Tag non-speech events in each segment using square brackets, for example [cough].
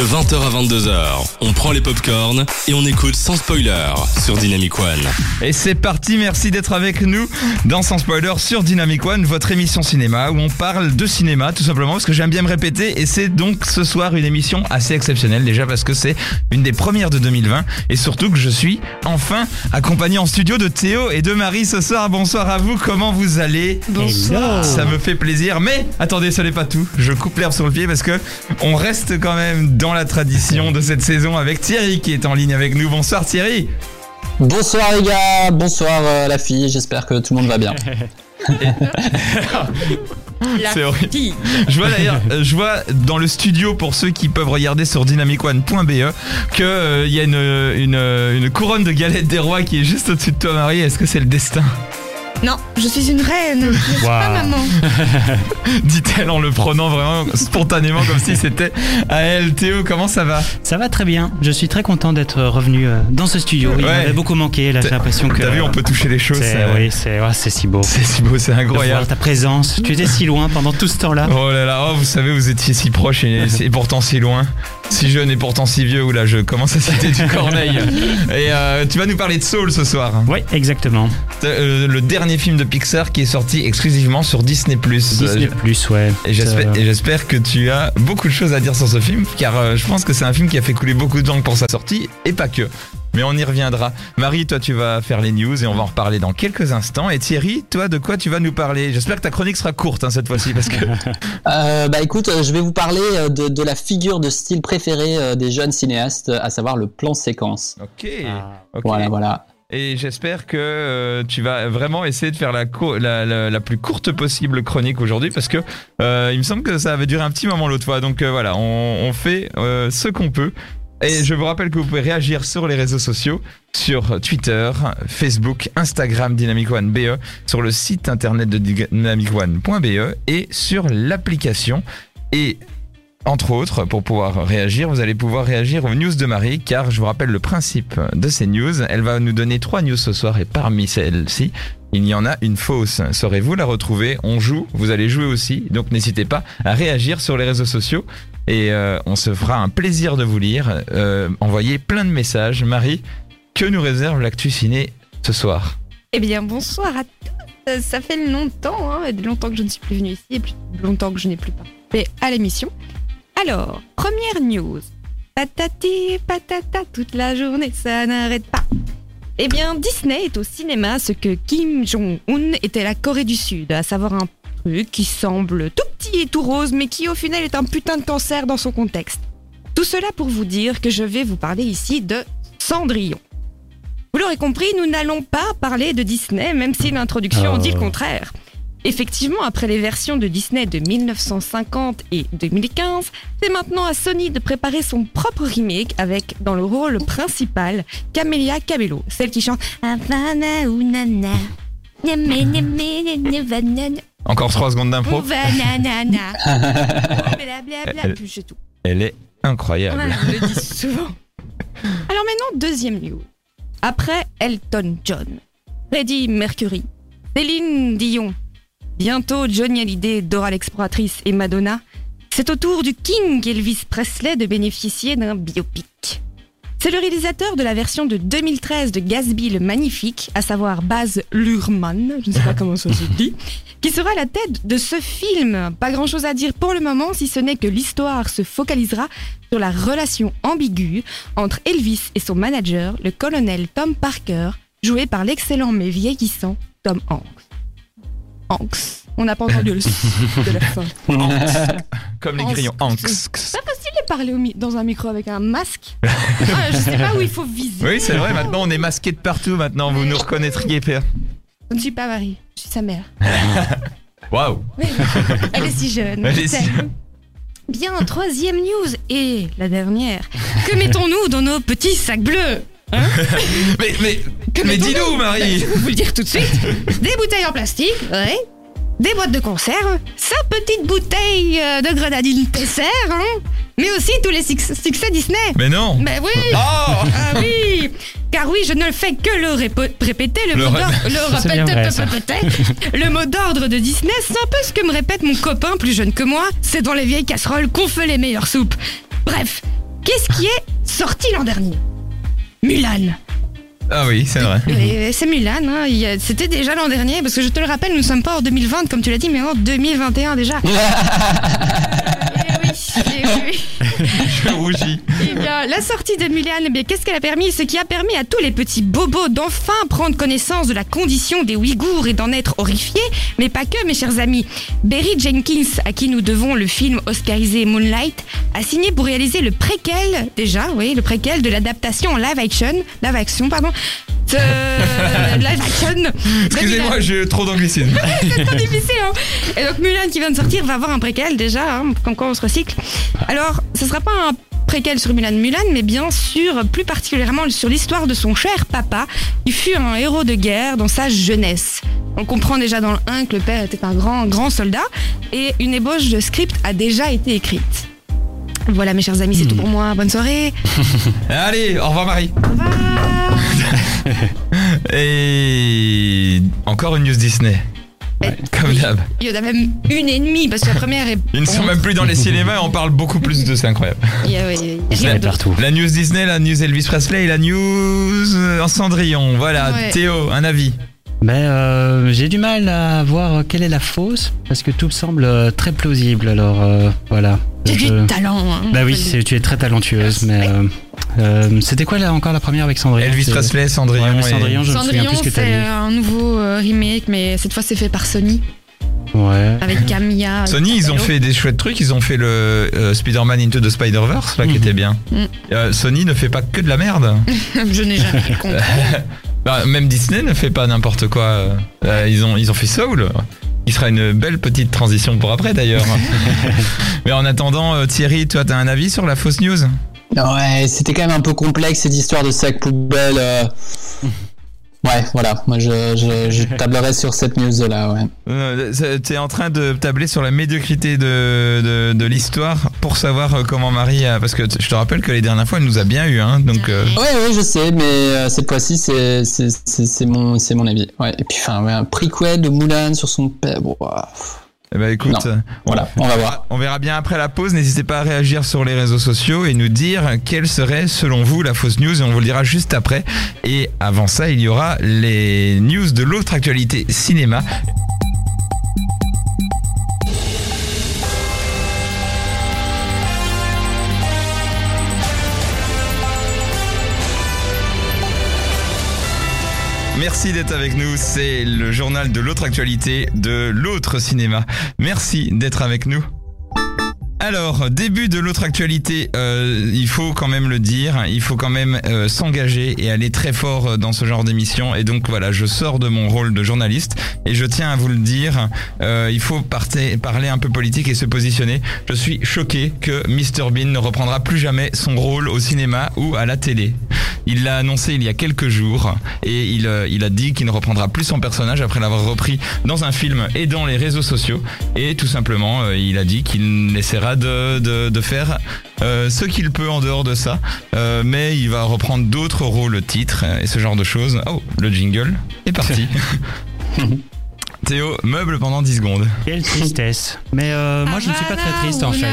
De 20h à 22h, on prend les popcorns et on écoute sans spoiler sur Dynamic One. Et c'est parti, merci d'être avec nous dans Sans Spoiler sur Dynamic One, votre émission cinéma où on parle de cinéma tout simplement parce que j'aime bien me répéter et c'est donc ce soir une émission assez exceptionnelle déjà parce que c'est une des premières de 2020 et surtout que je suis enfin accompagné en studio de Théo et de Marie ce soir. Bonsoir à vous, comment vous allez? Bonsoir. Ça me fait plaisir, mais attendez, ce n'est pas tout. Je coupe l'herbe sur le pied parce que on reste quand même dans la tradition de cette saison avec Thierry qui est en ligne avec nous. Bonsoir Thierry. Bonsoir les gars, bonsoir euh, la fille, j'espère que tout le monde va bien. [laughs] C'est horrible. Je vois d'ailleurs, euh, je vois dans le studio pour ceux qui peuvent regarder sur dynamicone.be que euh, il y a une, une, une couronne de galettes des rois qui est juste au-dessus de toi Marie. Est-ce que c'est le destin? Non, je suis une reine, je suis pas maman. [laughs] Dit-elle en le prenant vraiment spontanément comme si c'était à elle. Théo, comment ça va? Ça va très bien. Je suis très content d'être revenu euh, dans ce studio. Il Ouais. m'avait beaucoup manqué. Là, j'ai l'impression que. T'as vu, on peut toucher les choses. C'est, oui, c'est, ouais, c'est si beau. C'est si beau, c'est De incroyable. voir ta présence. Tu étais si loin pendant tout ce temps-là. Oh là là, oh, vous savez, vous étiez si proche et, [laughs] et pourtant si loin. Si jeune et pourtant si vieux. Oula, je commence à citer du Corneille. [laughs] Et euh, tu vas nous parler de Soul ce soir. Oui, exactement. Euh, le dernier film de Pixar qui est sorti exclusivement sur Disney+. Disney Plus, ouais. Et j'espère, Euh, et j'espère que tu as beaucoup de choses à dire sur ce film, car euh, je pense que c'est un film qui a fait couler beaucoup de temps pour sa sortie, et pas que. Mais on y reviendra. Marie, toi, tu vas faire les news et on va en reparler dans quelques instants. Et Thierry, toi, de quoi tu vas nous parler? J'espère que ta chronique sera courte hein, cette fois-ci, parce que [laughs] Euh, bah écoute, euh, je vais vous parler euh, de, de la figure de style préférée euh, des jeunes cinéastes, euh, à savoir le plan séquence. Ok. ah, ok. Voilà, voilà. Et j'espère que euh, tu vas vraiment essayer de faire la, plus courte possible chronique aujourd'hui parce que euh, il me semble que ça avait duré un petit moment l'autre fois. Donc euh, voilà, on, fait ce qu'on peut. Et je vous rappelle que vous pouvez réagir sur les réseaux sociaux, sur Twitter, Facebook, Instagram Dynamic One BE, sur le site internet de dynamicone.be et sur l'application. Et entre autres, pour pouvoir réagir, vous allez pouvoir réagir aux news de Marie, car je vous rappelle le principe de ces news. Elle va nous donner trois news ce soir, et parmi celles-ci, il y en a une fausse. Saurez-vous la retrouver? On joue, vous allez jouer aussi, donc n'hésitez pas à réagir sur les réseaux sociaux, et euh, on se fera un plaisir de vous lire. Euh, envoyez plein de messages. Marie, que nous réserve l'actu ciné ce soir? Eh bien, bonsoir à tous. Ça fait longtemps, hein, longtemps que je ne suis plus venue ici, et plus longtemps que je n'ai plus participé à l'émission. Alors, première news. Patati patata, toute la journée, ça n'arrête pas. Eh bien, Disney est au cinéma ce que Kim Jong-un était la Corée du Sud, à savoir un truc qui semble tout petit et tout rose, mais qui au final est un putain de cancer dans son contexte. Tout cela pour vous dire que je vais vous parler ici de Cendrillon. Vous l'aurez compris, nous n'allons pas parler de Disney, même si l'introduction dit le contraire. Effectivement, après les versions de Disney de 1950 et 2015, c'est maintenant à Sony de préparer son propre remake avec, dans le rôle principal, Camélia Cabello, celle qui chante Encore trois secondes d'impro. [laughs] Elle- est incroyable. Le souvent. Alors maintenant, deuxième news. Après Elton John, Freddie Mercury, Céline Dion, bientôt Johnny Hallyday, Dora l'exploratrice et Madonna, c'est au tour du King Elvis Presley de bénéficier d'un biopic. C'est le réalisateur de la version de 2013 de Gatsby le Magnifique, à savoir Baz Luhrmann, je ne sais pas comment ça se dit, qui sera à la tête de ce film. Pas grand chose à dire pour le moment, si ce n'est que l'histoire se focalisera sur la relation ambiguë entre Elvis et son manager, le colonel Tom Parker, joué par l'excellent mais vieillissant Tom Hanks. Hanks. On n'a pas entendu le son [laughs] de la fin. Comme les grillons. Hanks. Pas facile de parler au mi- dans un micro avec un masque. [laughs] Ah, je sais pas où il faut viser. Oui, c'est vrai, maintenant on est masqué de partout, maintenant vous nous reconnaîtriez, Père. Je ne suis pas Marie, je suis sa mère. [laughs] Waouh elle est si jeune. Elle est je si sais. jeune. Bien, troisième news et la dernière. Que mettons-nous dans nos petits sacs bleus Mais, mais, Que mais dis-nous, Marie Je vais vous le dire tout de suite. Des bouteilles en plastique, ouais. Des boîtes de conserve, sa petite bouteille euh, de grenadine Tesser, hein. Mais aussi tous les suc- succès Disney. Mais non Ben oui Oh Ah oui Car oui, je ne le fais que le répéter, le, Le mot d'ordre- [laughs] le mot d'ordre de Disney, c'est un peu ce que me répète mon copain plus jeune que moi. C'est dans les vieilles casseroles qu'on fait les meilleures soupes. Bref, qui est sorti l'an dernier? Mulan. Ah oui, c'est vrai. Et C'est Mulan, hein. Il y a- c'était déjà l'an dernier, parce que je te le rappelle, nous ne sommes pas en 2020, comme tu l'as dit, mais en 2021 déjà. [laughs] Je [laughs] rougis. Eh bien, la sortie de Mulan, eh bien, qu'est-ce qu'elle a permis? Ce qui a permis à tous les petits bobos d'enfin prendre connaissance de la condition des Ouïghours et d'en être horrifiés, mais pas que, mes chers amis. Berry Jenkins, à qui nous devons le film oscarisé Moonlight, a signé pour réaliser le préquel, déjà, oui, le préquel de l'adaptation en live action, live action, pardon, [laughs] action. de Excusez-moi, j'ai trop d'anglicisme. [laughs] C'est trop difficile, hein. Et donc Mulan qui vient de sortir va avoir un préquel déjà, hein, comme quoi on se recycle. Alors, ce sera pas un préquel sur Mulan Mulan, mais bien sûr, plus particulièrement sur l'histoire de son cher papa, qui fut un héros de guerre dans sa jeunesse. On comprend déjà dans le 1 que le père était un grand, grand soldat, et une ébauche de script a déjà été écrite. Voilà mes chers amis, c'est tout pour moi. Bonne soirée. [laughs] Allez, au revoir Marie. Au revoir. Et encore une news Disney. Ouais. Comme d'hab. Il y en a même une et demie, parce que la première est... Ils ne sont même plus dans les cinémas et on parle beaucoup plus de c'est incroyable. Il y a- ouais, il y a Il rien est d'autre. partout. La news Disney, la news Elvis Presley et la news euh, en Cendrillon. Voilà, Ouais. Théo, un avis. Mais euh, j'ai du mal à voir quelle est la fausse parce que tout me semble euh, très plausible. Alors euh, voilà. J'ai Je- du talent. Hein, Bah oui, c'est- tu es très talentueuse, mais euh, euh, c'était quoi là encore la première avec Cendrillon? Elvis C'est- Presley, Cendrillon. Ouais, et- Cendrillon, je me souviens Cendrillon, plus ce que t'as c'est un nouveau remake, mais cette fois c'est fait par Sony, Ouais. avec [laughs] Camilla. Sony, ils ont fait des chouettes trucs. Ils ont fait le euh, Spider-Man Into the Spider-Verse, là, qui Mhm. était bien. Euh, Sony ne fait pas que de la merde. [laughs] Je n'ai jamais [laughs] compris. Bah, même Disney ne fait pas n'importe quoi. Euh, ils, ont, ils ont fait Soul. Qui sera une belle petite transition pour après d'ailleurs. [laughs] Mais en attendant, euh, Thierry, toi, t'as un avis sur la fausse news? Ouais, c'était quand même un peu complexe cette histoire de sac poubelle. euh. Ouais, voilà. Moi, je, je, je [laughs] tablerai sur cette news là. Ouais. Euh, c'est- T'es en train de tabler sur la médiocrité de, de, de l'histoire pour savoir euh, comment Marie a... Parce que je te rappelle que les dernières fois, elle nous a bien eu. Hein, donc, euh, Ouais, ouais, je sais, mais euh, cette fois-ci, c'est c'est c'est c'est mon c'est mon avis. Ouais. Et puis, enfin, ouais, un prequel de Mulan sur son père. Bon, ouah. Eh ben, écoute, Non. euh, Voilà, on va voir. On verra bien après la pause. N'hésitez pas à réagir sur les réseaux sociaux et nous dire quelle serait, selon vous, la fausse news. Et on vous le dira juste après. Et avant ça, il y aura les news de l'autre actualité cinéma. Merci d'être avec nous. C'est le journal de l'autre actualité de l'autre cinéma. Merci d'être avec nous. Alors, début de l'autre actualité, euh, il faut quand même le dire, il faut quand même euh, s'engager et aller très fort euh, dans ce genre d'émission. Et donc voilà, je sors de mon rôle de journaliste et je tiens à vous le dire, il faut parler un peu politique et se positionner. Je suis choqué que Mr Bean ne reprendra plus jamais son rôle au cinéma ou à la télé. Il l'a annoncé il y a quelques jours et il, il a dit qu'il ne reprendra plus son personnage après l'avoir repris dans un film et dans les réseaux sociaux. Et tout simplement, il a dit qu'il essaiera de, de, de faire euh, ce qu'il peut en dehors de ça. Euh, mais il va reprendre d'autres rôles titres et ce genre de choses. Oh, le jingle est parti. [laughs] [laughs] Théo, meuble pendant 10 secondes. Quelle tristesse. Mais euh, moi, je ne suis pas très triste en fait.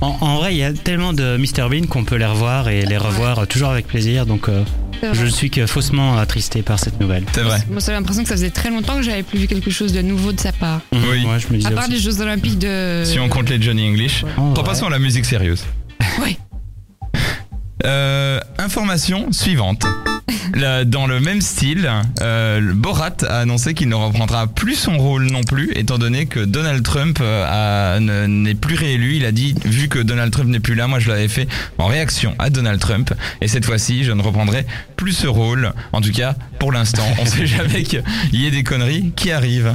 En, en vrai, il y a tellement de Mr Bean qu'on peut les revoir et les revoir toujours avec plaisir. Donc, euh, je ne suis que faussement attristé par cette nouvelle. C'est vrai. Moi, j'ai l'impression que ça faisait très longtemps que j'avais plus vu quelque chose de nouveau de sa part. Oui. Moi, je me disais À part aussi. les Jeux Olympiques de. Si on compte les Johnny English. Repassons ouais. à la musique sérieuse. Euh, information suivante. Dans le même style, euh, Borat a annoncé qu'il ne reprendra plus son rôle non plus, étant donné que Donald Trump euh, n'est plus réélu. Il a dit, vu que Donald Trump n'est plus là, moi je l'avais fait en réaction à Donald Trump, et cette fois-ci, je ne reprendrai plus ce rôle. En tout cas, pour l'instant, on sait [laughs] jamais qu'il y ait des conneries qui arrivent.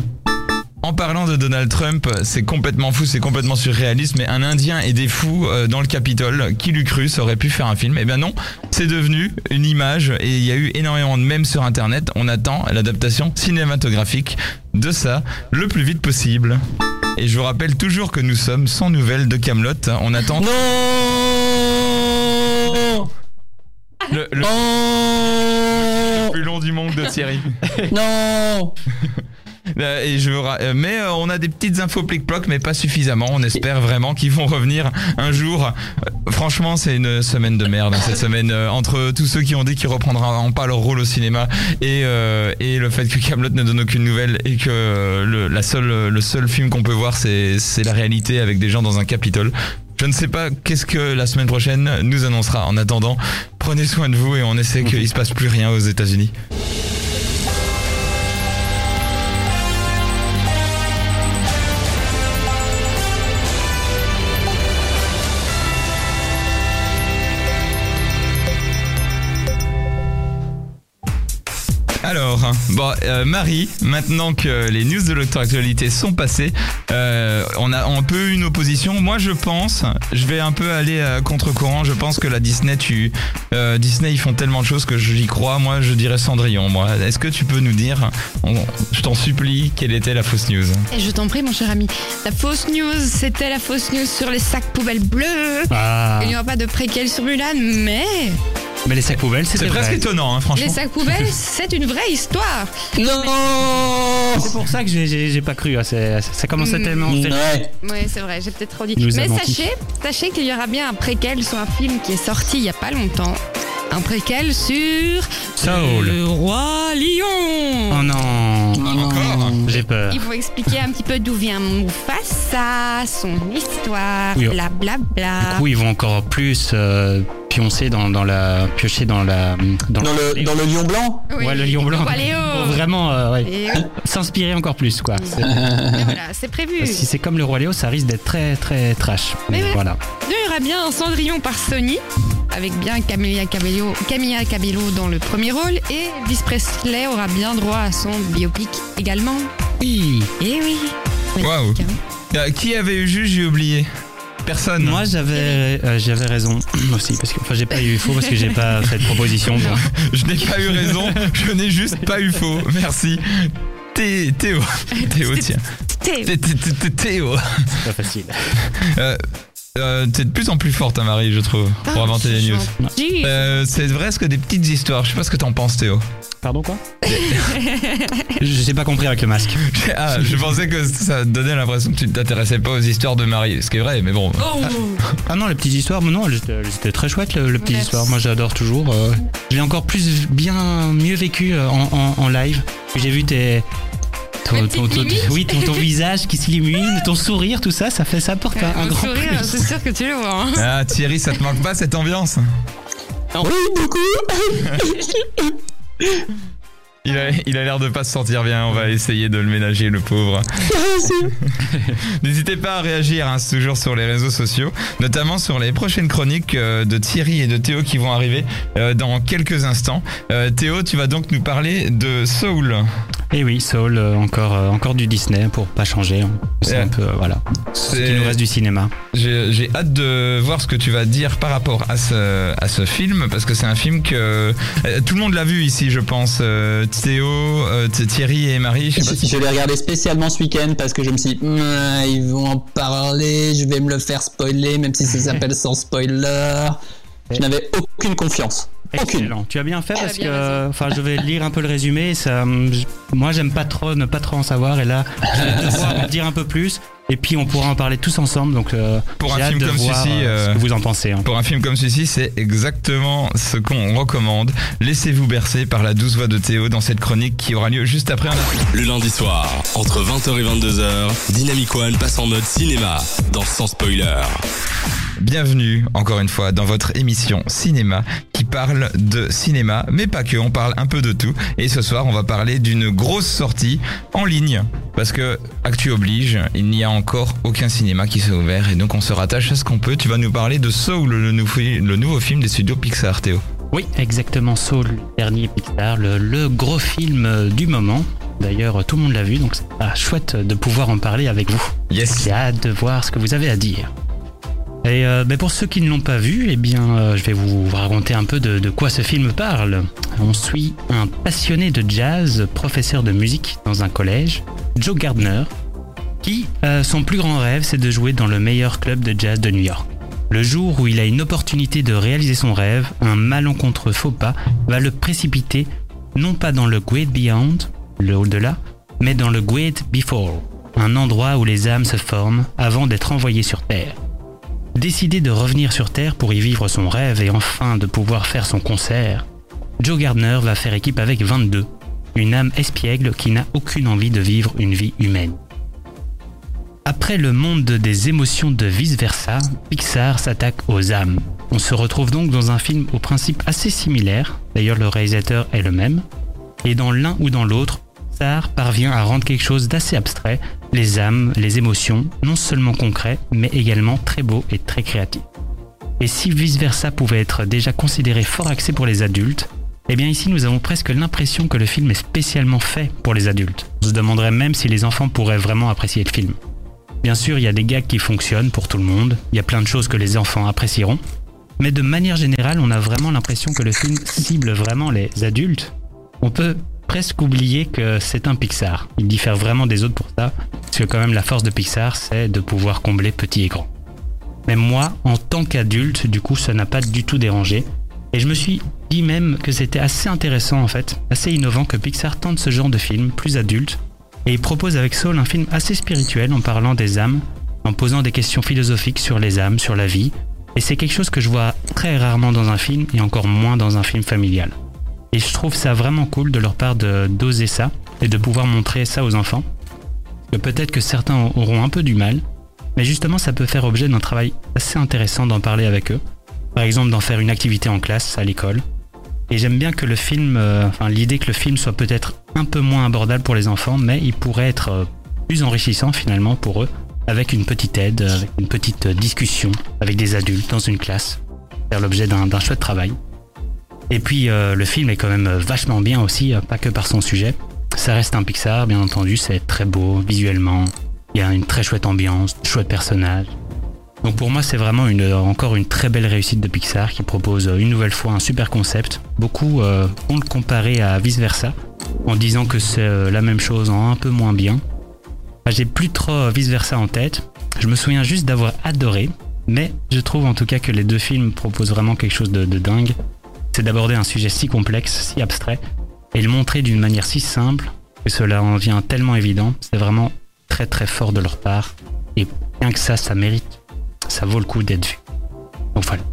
En parlant de Donald Trump, c'est complètement fou, c'est complètement surréaliste, mais un Indien et des fous euh, dans le Capitole, qui l'eût cru, ça aurait pu faire un film Eh bien non, c'est devenu une image et il y a eu énormément de mèmes sur Internet. On attend l'adaptation cinématographique de ça le plus vite possible. Et je vous rappelle toujours que nous sommes sans nouvelles de Camelot. On attend Non le, le Non plus long du monde de Thierry. Non [laughs] Ra- euh, mais euh, on a des petites infos plic-ploc, mais pas suffisamment. On espère vraiment qu'ils vont revenir un jour. Euh, Franchement, c'est une semaine de merde hein, cette semaine euh, entre tous ceux qui ont dit qu'ils reprendront pas leur rôle au cinéma et euh, et le fait que Camelot ne donne aucune nouvelle et que euh, le la seule le seul film qu'on peut voir c'est c'est la réalité avec des gens dans un Capitole. Je ne sais pas qu'est-ce que la semaine prochaine nous annoncera. En attendant, prenez soin de vous et on essaie qu'il se passe plus rien aux États-Unis. Bon, euh, Marie, maintenant que les news de l'autre actualité sont passées, euh, on a un peu une opposition. Moi, je pense, je vais un peu aller à contre-courant. Je pense que la Disney, tu, euh, Disney, ils font tellement de choses que j'y crois. Moi, je dirais Cendrillon. Moi, est-ce que tu peux nous dire, on- je t'en supplie, quelle était la fausse news? Et je t'en prie, mon cher ami. La fausse news, c'était la fausse news sur les sacs poubelles bleus. Ah, Il n'y aura pas de préquel sur Mulan, mais mais les sacs poubelles, C'est presque vrai. étonnant, hein, les franchement. sacs poubelles, [laughs] c'est une vraie histoire. Non C'est pour ça que j'ai- pas cru. hein, Ça commençait Mm. tellement. Ouais. Oui, c'est vrai, j'ai peut-être trop dit. Nous Mais sachez, sachez qu'il y aura bien un préquel sur un film qui est sorti il y a pas longtemps. Un préquel sur Saul. le roi lion. Oh non. Encore J'ai peur. Il faut expliquer un petit peu d'où vient Mufasa, son histoire, Oui. blablabla. Du coup, ils vont encore plus euh, pioncer dans, dans la, piocher dans la, dans, Dans le, dans le lion blanc Oui, ouais, le lion blanc. Pour vraiment euh, ouais, s'inspirer encore plus, quoi. C'est- voilà, prévu. Si c'est comme le roi Léo, ça risque d'être très très trash. Mais voilà. Il y aura bien un Cendrillon par Sony, avec bien Camilla Cabello, Camilla Cabello dans le premier rôle, et Elvis Presley aura bien droit à son biopic également. Oui. Et oui. Waouh. Hein. Euh, Qui avait eu juste, j'ai oublié. Personne. Moi, j'avais euh, j'avais raison [clears throat] aussi parce que enfin j'ai pas eu faux parce que j'ai pas [laughs] fait de proposition. donc. Je n'ai pas eu raison, je n'ai juste pas eu faux. Merci. Thé- Théo. [laughs] Théo, tiens. C'était- Thé- thé- thé- thé- Théo. C'est pas facile. Euh, euh, T'es de plus en plus forte, hein, Marie, je trouve, pour Ah, inventer les news. Euh, c'est vrai, ce que des petites histoires. Je sais pas ce que t'en penses, Théo. Pardon quoi [laughs] J'ai pas compris avec le masque. [laughs] Ah, je pensais que ça donnait l'impression que tu ne t'intéressais pas aux histoires de Marie. Ce qui est vrai, mais bon. Oh. Ah non, les petites histoires, mais non, elles étaient elles étaient très chouettes, le, le petites histoires. Moi, j'adore toujours. euh, je l'ai encore plus, bien mieux vécu euh, en, en- en live. J'ai vu tes. Ton, oui, ton, ton visage qui s'illumine, ton sourire, tout ça, ça fait ça porte un, un grand sourire, plus. c'est sûr que tu le vois. hein. Ah, Thierry, ça te manque pas cette ambiance Oui, beaucoup [laughs] Il a il a l'air de pas se sentir bien. On va essayer de le ménager, le pauvre. [laughs] N'hésitez pas à réagir, hein, c'est toujours sur les réseaux sociaux, notamment sur les prochaines chroniques euh, de Thierry et de Théo qui vont arriver euh, dans quelques instants. Euh, Théo, tu vas donc nous parler de Soul. Et oui, Soul, euh, encore, euh, encore du Disney pour pas changer. C'est un peu, voilà. Ce C'est- qui nous reste du cinéma. J'ai j'ai hâte de voir ce que tu vas dire par rapport à ce, à ce film, parce que c'est un film que euh, tout le monde l'a vu ici, je pense. Théo, Thierry et Marie, je sais pas si... Je l'ai regardé spécialement ce week-end parce que je me suis dit, Hmm, ils vont en parler, je vais me le faire spoiler, même si ça s'appelle [laughs] sans spoiler. Je n'avais aucune confiance. Aucune. Excellent. Tu as bien fait parce bien que, enfin, je vais lire un peu le résumé. Ça, moi, j'aime pas trop ne pas trop en savoir, et là, je vais devoir en dire un peu plus. Et puis, on pourra en parler tous ensemble. Donc, euh, Pour un film de comme celui-ci, euh, ce que vous en pensez. hein. Pour un film comme celui-ci, c'est exactement ce qu'on recommande. Laissez-vous bercer par la douce voix de Théo dans cette chronique qui aura lieu juste après. un- Le lundi soir, entre 20h et 22h, Dynamic One passe en mode cinéma dans Sans Spoiler. Bienvenue encore une fois dans votre émission cinéma qui parle de cinéma, mais pas que, on parle un peu de tout. Et ce soir, on va parler d'une grosse sortie en ligne. Parce que, actu oblige, il n'y a encore aucun cinéma qui s'est ouvert et donc on se rattache à ce qu'on peut. Tu vas nous parler de Soul, le nouveau, le nouveau film des studios Pixar, Théo. Oui, exactement. Soul, le dernier Pixar, le, le gros film euh, du moment. D'ailleurs, tout le monde l'a vu, donc c'est ah, chouette de pouvoir en parler avec vous. Yes. J'ai hâte de voir ce que vous avez à dire. Et euh, ben, pour ceux qui ne l'ont pas vu, eh bien, euh, je vais vous raconter un peu de, quoi ce film parle. On suit un passionné de jazz, professeur de musique dans un collège, Joe Gardner, qui, euh, son plus grand rêve, c'est de jouer dans le meilleur club de jazz de New York. Le jour où il a une opportunité de réaliser son rêve, un malencontreux faux pas va le précipiter non pas dans le Great Beyond, le au-delà, mais dans le Great Before, un endroit où les âmes se forment avant d'être envoyées sur Terre. Décidé de revenir sur Terre pour y vivre son rêve et enfin de pouvoir faire son concert, Joe Gardner va faire équipe avec 22, une âme espiègle qui n'a aucune envie de vivre une vie humaine. Après le monde des émotions de vice-versa, Pixar s'attaque aux âmes. On se retrouve donc dans un film au principe assez similaire, d'ailleurs le réalisateur est le même, et dans l'un ou dans l'autre, Pixar parvient à rendre quelque chose d'assez abstrait, les âmes, les émotions, non seulement concrets, mais également très beau et très créatif. Et si vice-versa pouvait être déjà considéré fort axé pour les adultes, eh bien ici nous avons presque l'impression que le film est spécialement fait pour les adultes. On se demanderait même si les enfants pourraient vraiment apprécier le film. Bien sûr, il y a des gags qui fonctionnent pour tout le monde, il y a plein de choses que les enfants apprécieront, mais de manière générale, on a vraiment l'impression que le film cible vraiment les adultes. On peut presque oublier que c'est un Pixar. Il diffère vraiment des autres pour ça, parce que quand même la force de Pixar, c'est de pouvoir combler petit et grand. Mais moi, en tant qu'adulte, du coup, ça n'a pas du tout dérangé. Et je me suis dit même que c'était assez intéressant en fait, assez innovant que Pixar tente ce genre de film plus adulte et il propose avec Soul un film assez spirituel en parlant des âmes, en posant des questions philosophiques sur les âmes, sur la vie. Et c'est quelque chose que je vois très rarement dans un film et encore moins dans un film familial. Et je trouve ça vraiment cool de leur part d'oser ça et de pouvoir montrer ça aux enfants. Peut-être que certains auront un peu du mal, mais justement ça peut faire objet d'un travail assez intéressant d'en parler avec eux. Par exemple d'en faire une activité en classe à l'école, et j'aime bien que le film, euh, enfin l'idée que le film soit peut-être un peu moins abordable pour les enfants, mais il pourrait être euh, plus enrichissant finalement pour eux, avec une petite aide, avec une petite discussion avec des adultes dans une classe, faire l'objet d'un chouette travail. Et puis euh, le film est quand même vachement bien aussi, pas que par son sujet. Ça reste un Pixar, bien entendu, c'est très beau visuellement. Il y a une très chouette ambiance, chouette personnage. Donc pour moi, c'est vraiment une, encore une très belle réussite de Pixar qui propose une nouvelle fois un super concept. Beaucoup euh, ont le comparé à Vice Versa en disant que c'est euh, la même chose en un peu moins bien. J'ai plus trop Vice Versa en tête. Je me souviens juste d'avoir adoré, mais je trouve en tout cas que les deux films proposent vraiment quelque chose de dingue. C'est d'aborder un sujet si complexe, si abstrait, et le montrer d'une manière si simple que cela en vient tellement évident. C'est vraiment très très fort de leur part. Et bien que ça, ça mérite ça vaut le coup d'être vu. Donc voilà.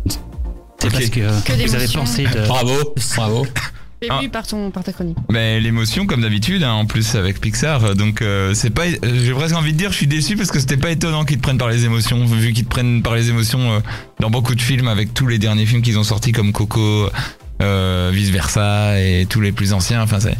C'est parce que, Que vous avez pensé de. Bravo, bravo. [laughs] J'ai Ah. par, ton, par ta chronique. Mais l'émotion, comme d'habitude, hein, en plus avec Pixar, donc euh, c'est pas. euh, J'ai presque envie de dire, je suis déçu parce que c'était pas étonnant qu'ils te prennent par les émotions, vu qu'ils te prennent par les émotions euh, dans beaucoup de films, avec tous les derniers films qu'ils ont sortis comme Coco, euh, vice versa et tous les plus anciens. Enfin, c'est.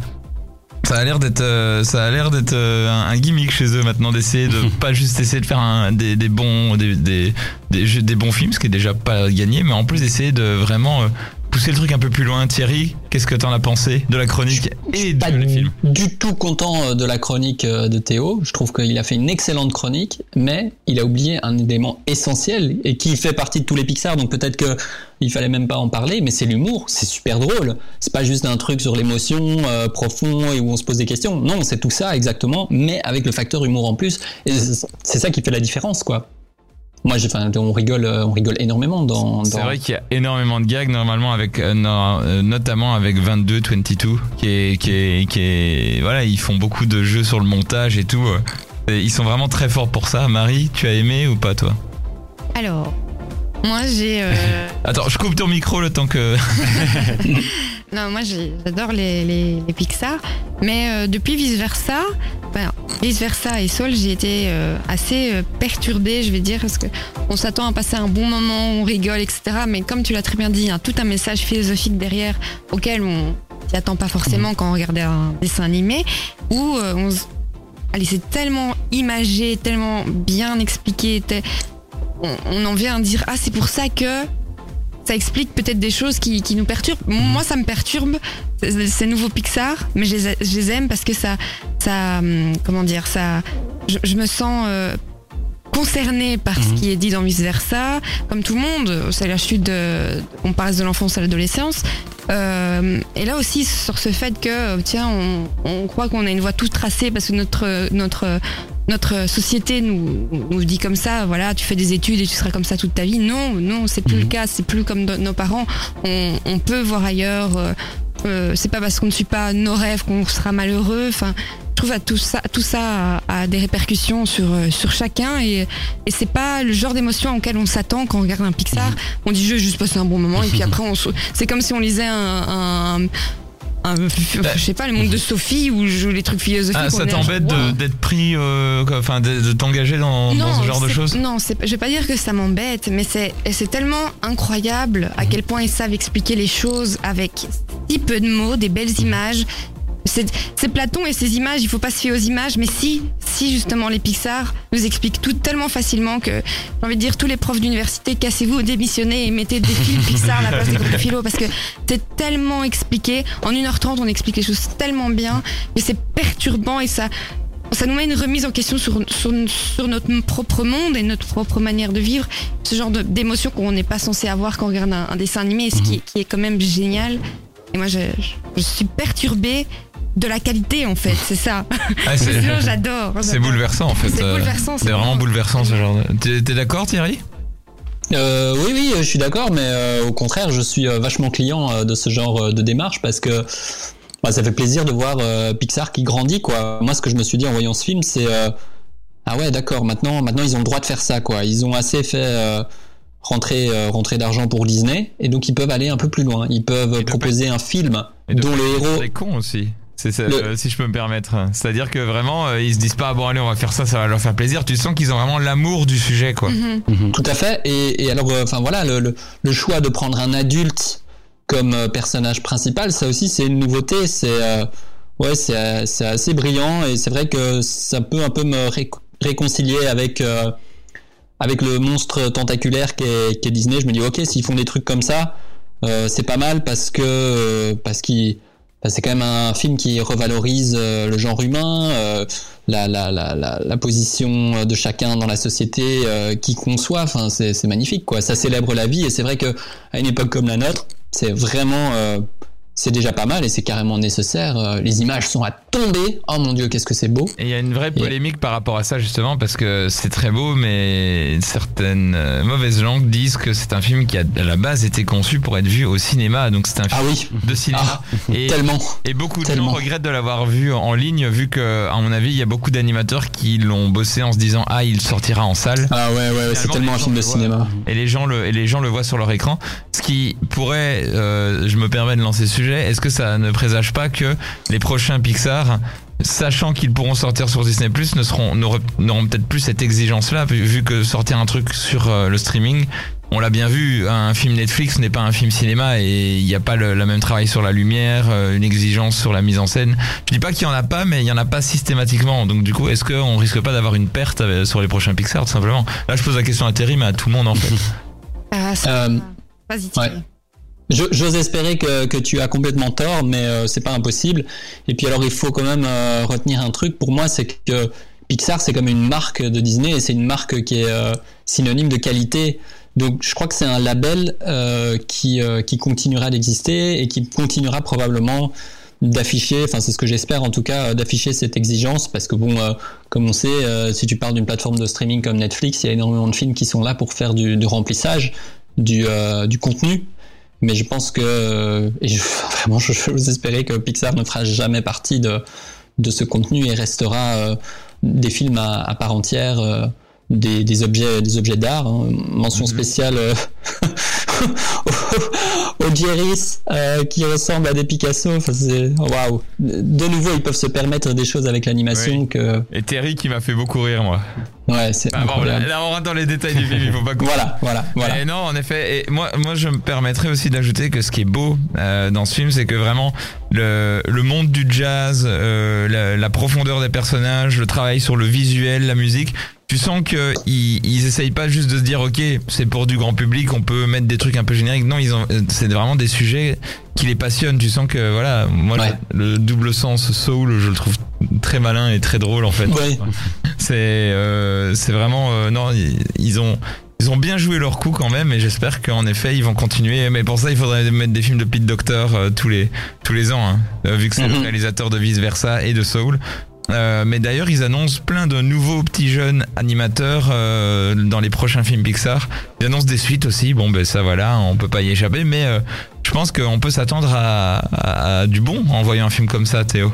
Ça a l'air d'être, euh, ça a l'air d'être euh, un, un gimmick chez eux maintenant d'essayer de [laughs] pas juste essayer de faire un, des, des bons, des, des, des, bons films, ce qui est déjà pas gagné, mais en plus d'essayer de vraiment euh, pousser le truc un peu plus loin. Thierry, qu'est-ce que t'en as pensé de la chronique et de les films du tout content euh, de la chronique euh, de Théo. Je trouve qu'il a fait une excellente chronique, mais il a oublié un élément essentiel et qui fait partie de tous les Pixar. Donc peut-être que il fallait même pas en parler, mais c'est l'humour. C'est super drôle. C'est pas juste un truc sur l'émotion euh, profond et où on se pose des questions. Non, c'est tout ça exactement, mais avec le facteur humour en plus. Et c'est ça qui fait la différence, quoi. Moi, j'ai, enfin, on rigole, euh, on rigole énormément dans. C'est dans- vrai qu'il y a énormément de gags normalement avec euh, euh, notamment avec 22 22 qui est qui est qui est voilà, ils font beaucoup de jeux sur le montage et tout. Et Ils sont vraiment très forts pour ça. Marie, tu as aimé ou pas toi? Alors, moi j'ai. euh, [laughs] Attends, je coupe ton micro le temps que [laughs] non, moi j'adore les, les, les Pixar, mais euh, depuis Vice Versa, ben, Vice Versa et Soul, j'ai été euh, assez euh, perturbée, je vais dire, parce que on s'attend à passer un bon moment, on rigole, etc. Mais comme tu l'as très bien dit, il y a tout un message philosophique derrière auquel on s'y attend pas forcément quand on regarde un dessin animé, où on Allez, c'est tellement imagé, tellement bien expliqué, on en vient à dire ah c'est pour ça que ça explique peut-être des choses qui, qui nous perturbent. Moi, ça me perturbe ces ces nouveaux Pixar, mais je les, je les aime parce que ça, ça, hum, comment dire, ça, je, je me sens euh, concernée par ce Mhm. qui est dit dans Vice Versa. Comme tout le monde, c'est la chute de, on passe de l'enfance à l'adolescence. Euh, et là aussi sur ce fait que euh, tiens, on, on croit qu'on a une voie toute tracée parce que notre notre notre société nous, nous dit comme ça, voilà, tu fais des études et tu seras comme ça toute ta vie. Non, non, c'est plus Mhm. le cas. C'est plus comme nos parents. On, on peut voir ailleurs. Euh, c'est pas parce qu'on ne suit pas nos rêves qu'on sera malheureux. Enfin, je trouve à tout ça, tout ça a, a des répercussions sur euh, sur chacun et et c'est pas le genre d'émotion auquel on s'attend quand on regarde un Pixar. Mhm. On dit je vais juste passer un bon moment et puis [laughs] après on c'est comme si on lisait un, un un- je sais pas, le monde de Sophie ou les trucs philosophiques. Bah. Ah, ça t'embête wow. d'être pris, euh, enfin de, de t'engager dans, dans ce genre de choses Non, je vais pas dire que ça m'embête, mais c'est, tellement incroyable à quel point ils savent expliquer les choses avec si peu de mots, des belles images. C'est, Platon et ses images, il faut pas se fier aux images, mais si, si justement les Pixar nous expliquent tout tellement facilement que j'ai envie de dire tous les profs d'université, cassez-vous, démissionnez et mettez des films [laughs] Pixar à la place des cours de philo parce que c'est tellement expliqué. En 1h30, on explique les choses tellement bien et c'est perturbant et ça, ça nous met une remise en question sur, sur, sur notre propre monde et notre propre manière de vivre. Ce genre d'émotion qu'on n'est pas censé avoir quand on regarde un, un dessin animé, ce qui, qui est quand même génial. Et moi, je, je suis perturbée de la qualité, en fait, c'est ça. Ah, [laughs] c'est- Sinon, j'adore. C'est j'adore. bouleversant en fait. C'est euh, bouleversant, C'est c'est vraiment bouleversant ce genre. de- T'es t'es d'accord Thierry? Euh, oui, oui, je suis d'accord, mais euh, au contraire, je suis euh, vachement client euh, de ce genre euh, de démarche parce que bah, ça fait plaisir de voir euh, Pixar qui grandit, quoi. Moi, ce que je me suis dit en voyant ce film, c'est euh, ah ouais, d'accord, maintenant, maintenant, ils ont le droit de faire ça, quoi. Ils ont assez fait rentrer, euh, rentrer d'argent pour Disney, et donc ils peuvent aller un peu plus loin. Ils peuvent Et proposer un film Et dont le héros. des cons aussi. C'est ça, Le- euh, si je peux me permettre. C'est-à-dire que vraiment, euh, ils se disent pas bon allez on va faire ça, ça va leur faire plaisir. Tu sens qu'ils ont vraiment l'amour du sujet quoi. Mhm. Tout à fait. Et, et alors, euh, enfin voilà, le, le, le choix de prendre un adulte comme euh, personnage principal, ça aussi c'est une nouveauté. C'est euh, ouais, c'est c'est assez brillant et c'est vrai que ça peut un peu me ré- réconcilier avec euh, avec le monstre tentaculaire qu'est qu'est Disney. Je me dis ok, s'ils font des trucs comme ça, euh, c'est pas mal parce que euh, parce qu'il bah, c'est quand même un film qui revalorise euh, le genre humain, euh, la, la, la, la, position de chacun dans la société qui conçoit. Enfin, c'est magnifique, quoi. Ça célèbre la vie et c'est vrai que à une époque comme la nôtre, c'est vraiment c'est déjà pas mal et c'est carrément nécessaire. Euh, Les images sont à tomber. Oh mon dieu, qu'est-ce que c'est beau. Et il y a une vraie polémique par rapport à ça justement parce que c'est très beau mais certaines euh, mauvaises langues disent que c'est un film qui a à la base été conçu pour être vu au cinéma donc c'est un film Ah oui, de cinéma et, tellement. et beaucoup de gens regrettent de l'avoir vu en ligne vu que à mon avis il y a beaucoup d'animateurs qui l'ont bossé en se disant ah il sortira en salle Ah ouais, ouais, c'est tellement un film de voient. cinéma. et les gens le et les gens le voient sur leur écran ce qui pourrait euh, je me permets de lancer le sujet est-ce que ça ne présage pas que les prochains Pixar sachant qu'ils pourront sortir sur Disney Plus ne seront n'auront peut-être plus cette exigence là vu, que sortir un truc sur euh, le streaming on l'a bien vu, un film Netflix n'est pas un film cinéma et il n'y a pas le, le même travail sur la lumière, euh, une exigence sur la mise en scène. Je dis pas qu'il y en a pas, mais il y en a pas systématiquement. Donc du coup, est-ce qu'on risque pas d'avoir une perte euh, sur les prochains Pixar tout simplement? Là, je pose la question à Terry, mais à tout le monde en fait. Ah, ça- Euh, Vas-y, Thierry. ouais. J'ose espérer que, tu as complètement tort, mais euh, c'est pas impossible. Et puis alors, il faut quand même euh, retenir un truc. Pour moi, c'est que Pixar, c'est comme une marque de Disney et c'est une marque qui est euh, synonyme de qualité. Donc, je crois que c'est un label euh, qui, qui continuera d'exister et qui continuera probablement d'afficher, enfin c'est ce que j'espère en tout cas, d'afficher cette exigence parce que bon, comme on sait, si tu parles d'une plateforme de streaming comme Netflix, il y a énormément de films qui sont là pour faire du, remplissage, du, du contenu. Mais je pense que, et je, vraiment, je veux espérer que Pixar ne fera jamais partie de, de ce contenu et restera euh, des films à, à part entière, euh, des, des objets, des objets d'art. hein. Mention spéciale euh, [laughs] Jerry's euh, qui ressemblent à des Picasso. Enfin, waouh. De nouveau, ils peuvent se permettre des choses avec l'animation Oui. que, Et Terry qui m'a fait beaucoup rire moi. ouais, c'est Ah, bon, là, on rentre dans les détails du film, il faut pas [laughs] Voilà, voilà, voilà. Et non, en effet. Et moi, moi, je me permettrais aussi d'ajouter que ce qui est beau euh, dans ce film, c'est que vraiment le, le monde du jazz, euh, la, la profondeur des personnages, le travail sur le visuel, la musique. Tu sens que ils, ils essayent pas juste de se dire ok c'est pour du grand public on peut mettre des trucs un peu génériques non ils ont euh, c'est vraiment des sujets qui les passionnent tu sens que voilà moi Ouais. le double sens soul je le trouve très malin et très drôle en fait Ouais. c'est euh, c'est vraiment euh, non ils, ils ont ils ont bien joué leur coup quand même et j'espère qu'en effet ils vont continuer mais pour ça il faudrait mettre des films de Pete Docter euh, tous les tous les ans hein, euh, vu que c'est le Mhm. réalisateur de Vice Versa et de Soul Euh, mais d'ailleurs, ils annoncent plein de nouveaux petits jeunes animateurs euh, dans les prochains films Pixar. Ils annoncent des suites aussi. Bon, ben ça, voilà, on peut pas y échapper. Mais euh, je pense qu'on peut s'attendre à, du bon en voyant un film comme ça, Théo.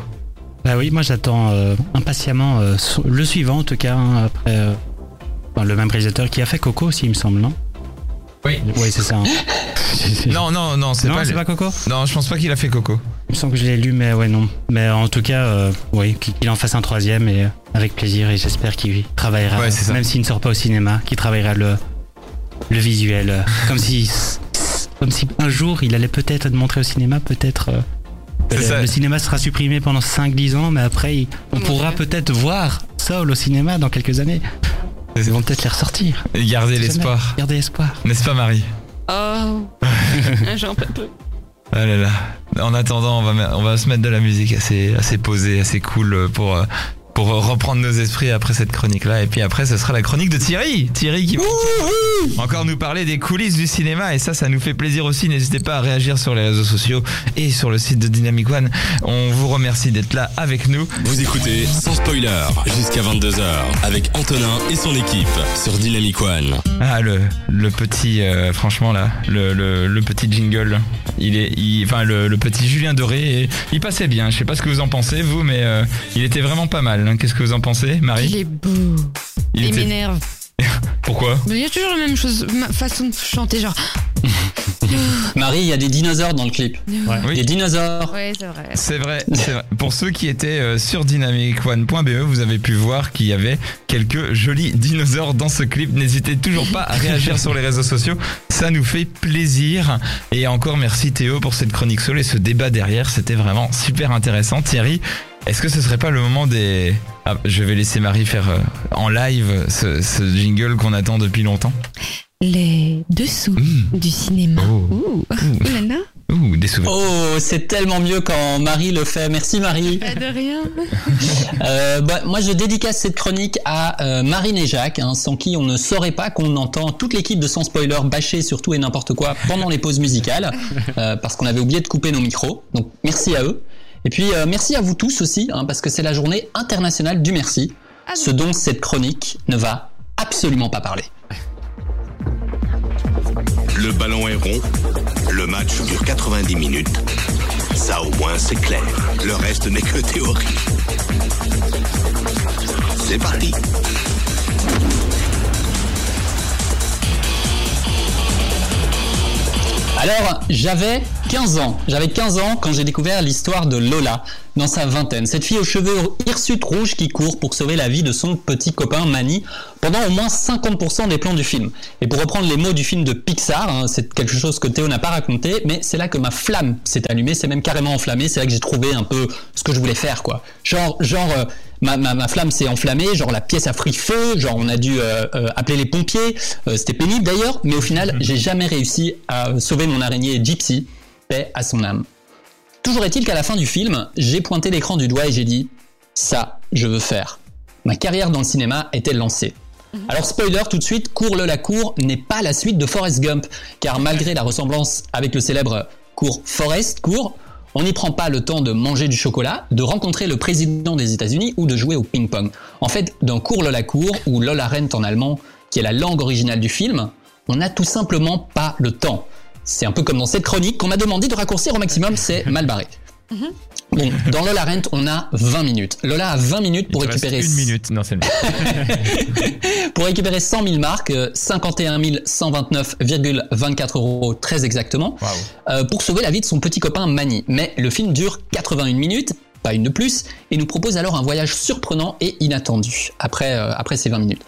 Bah oui, moi j'attends impatiemment le suivant en tout cas, hein, après le même réalisateur qui a fait Coco aussi, il me semble, non? Oui. Oui, c'est ça. hein. [laughs] Non, non, non, c'est pas. c'est pas Coco Non, je pense pas qu'il a fait Coco. Il me semble que je l'ai lu, mais ouais, non. Mais en tout cas, euh, oui, qu'il en fasse un troisième et euh, avec plaisir et j'espère qu'il travaillera, Ouais, même s'il ne sort pas au cinéma, qu'il travaillera le, le visuel, euh, [laughs] comme si, comme si un jour il allait peut-être être montré au cinéma, peut-être. euh, le, le cinéma sera supprimé pendant 5-10 ans, mais après, on pourra peut-être voir Soul au cinéma dans quelques années. Ils vont peut-être les ressortir. Et garder l'espoir. Gardez espoir. N'est-ce pas, Marie Oh, [laughs] j'en peux plus. Ah là là. En attendant, on va, on va se mettre de la musique assez, assez posée, assez cool pour, euh, pour reprendre nos esprits après cette chronique-là. Et puis après, ce sera la chronique de Thierry. Thierry qui va encore nous parler des coulisses du cinéma. Et ça, ça nous fait plaisir aussi. N'hésitez pas à réagir sur les réseaux sociaux et sur le site de Dynamic One. On vous remercie d'être là avec nous. Vous écoutez sans spoiler jusqu'à 22h avec Antonin et son équipe sur Dynamic One. Ah, le, le petit, euh, franchement là, le, le, le petit jingle. Il est, il- enfin, le, le petit Julien Doré, et il passait bien. Je sais pas ce que vous en pensez, vous, mais euh, il était vraiment pas mal. Hein. Qu'est-ce que vous en pensez, Marie Il est beau. Il Il était- m'énerve. [laughs] Pourquoi Mais il y a toujours la même chose, ma façon de chanter, genre. [laughs] Marie, il y a des dinosaures dans le clip. Ouais. Oui. Des dinosaures. Ouais, c'est vrai. C'est vrai, c'est vrai. Pour ceux qui étaient euh, sur dynamicone.be, vous avez pu voir qu'il y avait quelques jolis dinosaures dans ce clip. N'hésitez toujours pas à réagir sur les réseaux sociaux. Ça nous fait plaisir. Et encore merci Théo pour cette chronique solo et ce débat derrière. C'était vraiment super intéressant. Thierry, est-ce que ce serait pas le moment des... Ah, je vais laisser Marie faire euh, en live ce, ce jingle qu'on attend depuis longtemps. Les dessous Mmh. du cinéma. Oh. Ouh. Ouh là là. Ouh, des souvenirs. Oh, c'est tellement mieux quand Marie le fait. Merci Marie. Pas de rien. [laughs] Euh, bah, moi, je dédicace cette chronique à euh, Marine et Jacques, hein, sans qui on ne saurait pas qu'on entend toute l'équipe de Sans Spoiler bâcher sur tout et n'importe quoi pendant les pauses musicales, euh, parce qu'on avait oublié de couper nos micros. Donc, merci à eux. Et puis, euh, merci à vous tous aussi, hein, parce que c'est la journée internationale du merci, Ah ce dont cette chronique ne va absolument pas parler. Le ballon est rond. Le match dure 90 minutes. Ça au moins c'est clair. Le reste n'est que théorie. C'est parti. Alors, j'avais 15 ans. J'avais 15 ans quand j'ai découvert l'histoire de Lola dans sa vingtaine. Cette fille aux cheveux hirsutes rouges qui court pour sauver la vie de son petit copain Manny pendant au moins 50% des plans du film. Et pour reprendre les mots du film de Pixar, hein, c'est quelque chose que Théo n'a pas raconté, mais c'est là que ma flamme s'est allumée, c'est même carrément enflammé, c'est là que j'ai trouvé un peu ce que je voulais faire, quoi. Genre, genre, euh, ma, ma, ma flamme s'est enflammée, genre la pièce a pris feu, genre on a dû euh, euh, appeler les pompiers, euh, c'était pénible d'ailleurs, mais au final, j'ai jamais réussi à sauver mon araignée Gypsy, paix à son âme. Toujours est-il qu'à la fin du film, j'ai pointé l'écran du doigt et j'ai dit ça, je veux faire. Ma carrière dans le cinéma était lancée. Alors spoiler tout de suite, Cours le la cour n'est pas la suite de Forrest Gump, car malgré la ressemblance avec le célèbre cours Forrest Cours, on n'y prend pas le temps de manger du chocolat, de rencontrer le président des États-Unis ou de jouer au ping-pong. En fait, dans Cours le la cour ou Lola Rent en allemand, qui est la langue originale du film, on n'a tout simplement pas le temps. C'est un peu comme dans cette chronique qu'on m'a demandé de raccourcir au maximum, c'est mal barré. Bon, dans Lola Rent, on a 20 minutes. Lola a 20 minutes pour récupérer une minute. Non, c'est [laughs] pour récupérer 100 000 marques, euh, 51 129,24 euros très exactement, euh, pour sauver la vie de son petit copain Manny. Mais le film dure 81 minutes, pas une de plus, et nous propose alors un voyage surprenant et inattendu après, euh, après ces 20 minutes.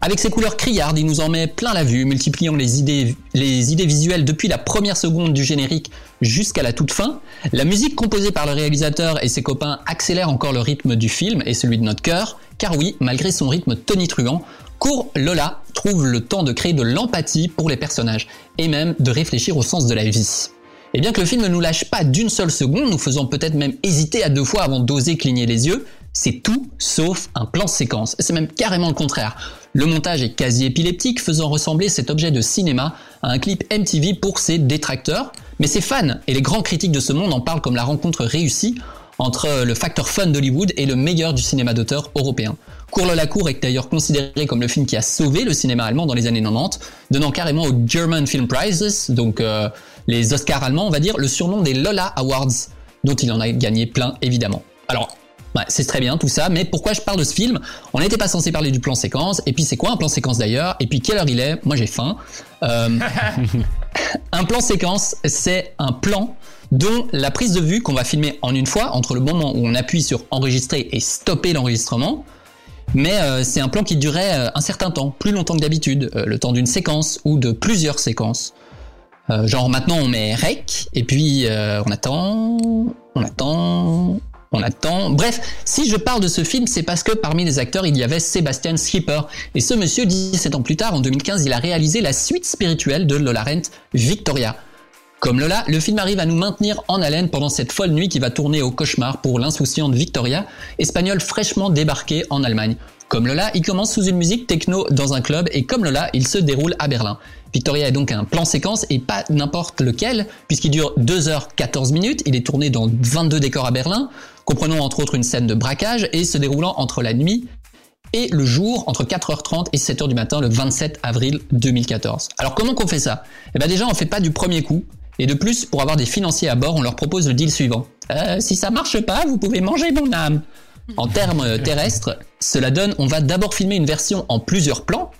Avec ses couleurs criardes, il nous en met plein la vue, multipliant les idées, les idées visuelles depuis la première seconde du générique jusqu'à la toute fin. La musique composée par le réalisateur et ses copains accélère encore le rythme du film et celui de notre cœur, car oui, malgré son rythme tonitruant, Court Lola trouve le temps de créer de l'empathie pour les personnages et même de réfléchir au sens de la vie. Et bien que le film ne nous lâche pas d'une seule seconde, nous faisant peut-être même hésiter à deux fois avant d'oser cligner les yeux, c'est tout sauf un plan séquence. C'est même carrément le contraire. Le montage est quasi épileptique, faisant ressembler cet objet de cinéma à un clip MTV pour ses détracteurs. Mais ses fans et les grands critiques de ce monde en parlent comme la rencontre réussie entre le facteur fun d'Hollywood et le meilleur du cinéma d'auteur européen. Cours la cour est d'ailleurs considéré comme le film qui a sauvé le cinéma allemand dans les années 90, donnant carrément aux German Film Prizes, donc euh, les Oscars allemands on va dire, le surnom des Lola Awards, dont il en a gagné plein évidemment. Alors, Ouais, c'est très bien tout ça, mais pourquoi je parle de ce film? On n'était pas censé parler du plan séquence, et puis c'est quoi un plan séquence d'ailleurs? Et puis quelle heure il est? Moi j'ai faim. Euh, [laughs] un plan séquence, c'est un plan dont la prise de vue qu'on va filmer en une fois, entre le moment où on appuie sur enregistrer et stopper l'enregistrement, mais euh, c'est un plan qui durait euh, un certain temps, plus longtemps que d'habitude, euh, le temps d'une séquence ou de plusieurs séquences. Genre maintenant on met rec et puis on attend, on attend, on attend. Bref, si je parle de ce film, c'est parce que parmi les acteurs il y avait Sébastien Schipper et ce monsieur 17 ans plus tard, en 2015, il a réalisé la suite spirituelle de Lola Rent, Victoria. Comme Lola, le film arrive à nous maintenir en haleine pendant cette folle nuit qui va tourner au cauchemar pour l'insouciante Victoria, espagnole fraîchement débarquée en Allemagne. Comme Lola, il commence sous une musique techno dans un club et comme Lola, il se déroule à Berlin. Victoria est donc un plan séquence et pas n'importe lequel, puisqu'il dure 2h14 minutes, il est tourné dans 22 décors à Berlin, comprenant entre autres une scène de braquage et se déroulant entre la nuit et le jour entre 4h30 et 7h du matin le 27 avril 2014. Alors comment qu'on fait ça? Eh bien déjà on fait pas du premier coup et de plus pour avoir des financiers à bord on leur propose le deal suivant. Euh, si ça marche pas vous pouvez manger mon âme. En termes terrestres, cela donne on va d'abord filmer une version en plusieurs plans.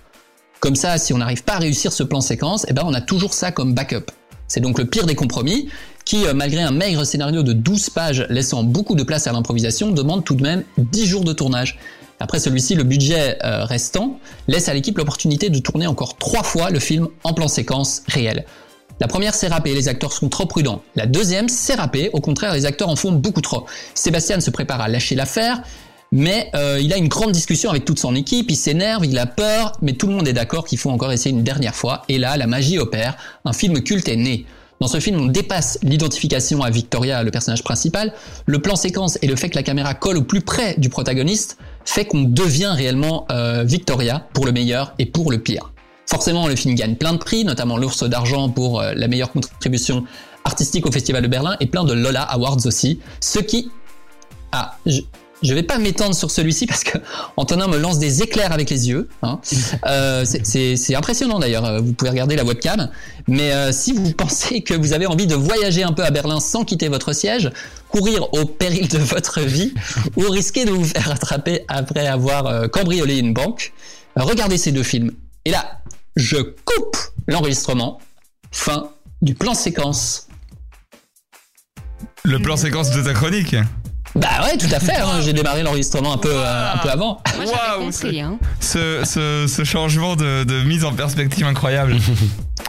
Comme ça si on n'arrive pas à réussir ce plan séquence, eh ben on a toujours ça comme backup. C'est donc le pire des compromis qui, euh, malgré un maigre scénario de 12 pages laissant beaucoup de place à l'improvisation, demande tout de même 10 jours de tournage. Après celui-ci, le budget euh, restant laisse à l'équipe l'opportunité de tourner encore trois fois le film en plan séquence réel. La première, c'est râpé, les acteurs sont trop prudents. La deuxième, c'est râpé, au contraire, les acteurs en font beaucoup trop. Sébastien se prépare à lâcher l'affaire, mais euh, il a une grande discussion avec toute son équipe, il s'énerve, il a peur, mais tout le monde est d'accord qu'il faut encore essayer une dernière fois, et là, la magie opère, un film culte est né. Dans ce film, on dépasse l'identification à Victoria, le personnage principal. Le plan séquence et le fait que la caméra colle au plus près du protagoniste fait qu'on devient réellement euh, Victoria pour le meilleur et pour le pire. Forcément, le film gagne plein de prix, notamment l'ours d'argent pour euh, la meilleure contribution artistique au Festival de Berlin et plein de Lola Awards aussi. Ce qui... Ah, je, je vais pas m'étendre sur celui-ci parce que Antonin me lance des éclairs avec les yeux. Hein. [laughs] Euh, c'est- impressionnant d'ailleurs. euh, Vous pouvez regarder la webcam. Mais euh, si vous [laughs] pensez que vous avez envie de voyager un peu à Berlin sans quitter votre siège, courir au péril de votre vie [laughs] ou risquer de vous faire attraper après avoir euh, cambriolé une banque, regardez ces deux films. Et là, je coupe l'enregistrement. Fin du plan séquence. Le plan séquence de ta chronique. Bah ouais, tout à fait. hein, J'ai démarré l'enregistrement un peu, euh, un peu avant. Moi, compris, hein. Ce, ce, ce changement de, de mise en perspective incroyable. [laughs]